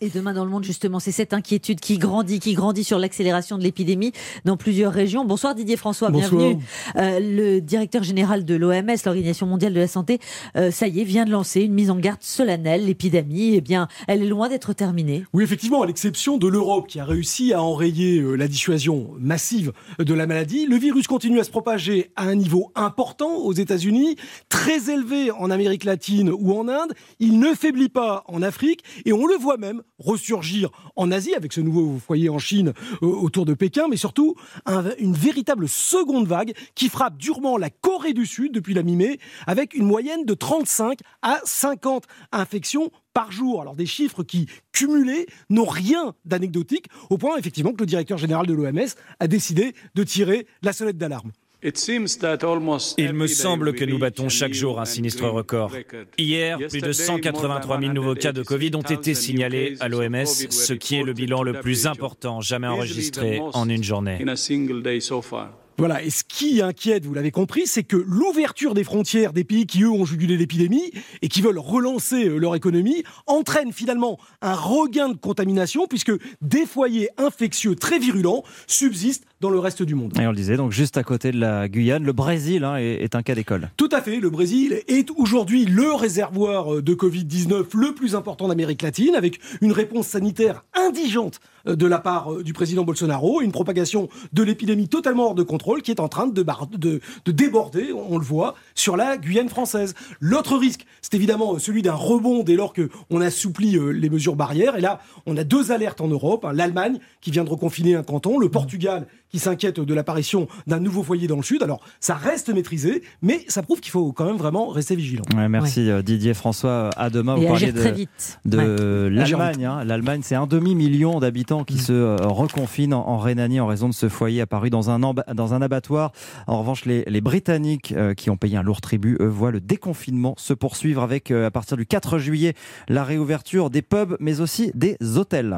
Et demain dans le monde, justement, c'est cette inquiétude qui grandit, qui grandit sur l'accélération de l'épidémie dans plusieurs régions. Bonsoir Didier François, bienvenue. Euh, le directeur général de l'OMS, l'Organisation mondiale de la santé, euh, ça y est, vient de lancer une mise en garde solennelle. L'épidémie, eh bien, elle est loin d'être terminée. Oui, effectivement, à l'exception de l'Europe qui a réussi à enrayer euh, la dissuasion massive de la maladie, le virus continue à se propager à un niveau important aux États-Unis, très élevé en Amérique latine ou en Inde. Il ne faiblit pas en Afrique et on le voit même ressurgir en Asie avec ce nouveau foyer en Chine euh, autour de Pékin, mais surtout une véritable seconde vague qui frappe durement la Corée du Sud depuis la mi-mai avec une moyenne de 35 à 50 infections par jour. Alors des chiffres qui, cumulés, n'ont rien d'anecdotique, au point effectivement que le directeur général de l'OMS a décidé de tirer la sonnette d'alarme. Il me semble que nous battons chaque jour un sinistre record. Hier, plus de 183 000 nouveaux cas de Covid ont été signalés à l'OMS, ce qui est le bilan le plus important jamais enregistré en une journée. Voilà, et ce qui inquiète, vous l'avez compris, c'est que l'ouverture des frontières des pays qui, eux, ont jugulé l'épidémie et qui veulent relancer euh, leur économie entraîne finalement un regain de contamination puisque des foyers infectieux très virulents subsistent dans le reste du monde. Et on le disait, donc juste à côté de la Guyane, le Brésil hein, est, un cas d'école. Tout à fait, le Brésil est aujourd'hui le réservoir euh, de Covid-19 le plus important d'Amérique latine, avec une réponse sanitaire indigente euh, de la part euh, du président Bolsonaro, une propagation de l'épidémie totalement hors de contrôle qui est en train de, de, de déborder, on le voit, sur la Guyane française. L'autre risque, c'est évidemment celui d'un rebond dès lors qu'on assouplit les mesures barrières. Et là, on a deux alertes en Europe. Hein. L'Allemagne qui vient de reconfiner un canton, le Portugal qui s'inquiète de l'apparition d'un nouveau foyer dans le sud. Alors, ça reste maîtrisé, mais ça prouve qu'il faut quand même vraiment rester vigilant. merci euh, Didier François. À demain, vous parliez de, l'Allemagne. Hein. L'Allemagne, c'est un demi-million d'habitants qui mm. se euh, reconfinent en, Rhénanie en raison de ce foyer apparu dans un, dans un abattoir. En revanche, les, les Britanniques euh, qui ont payé un lourd tribut, eux, voient le déconfinement se poursuivre avec, à partir du 4 juillet, la réouverture des pubs, mais aussi des hôtels.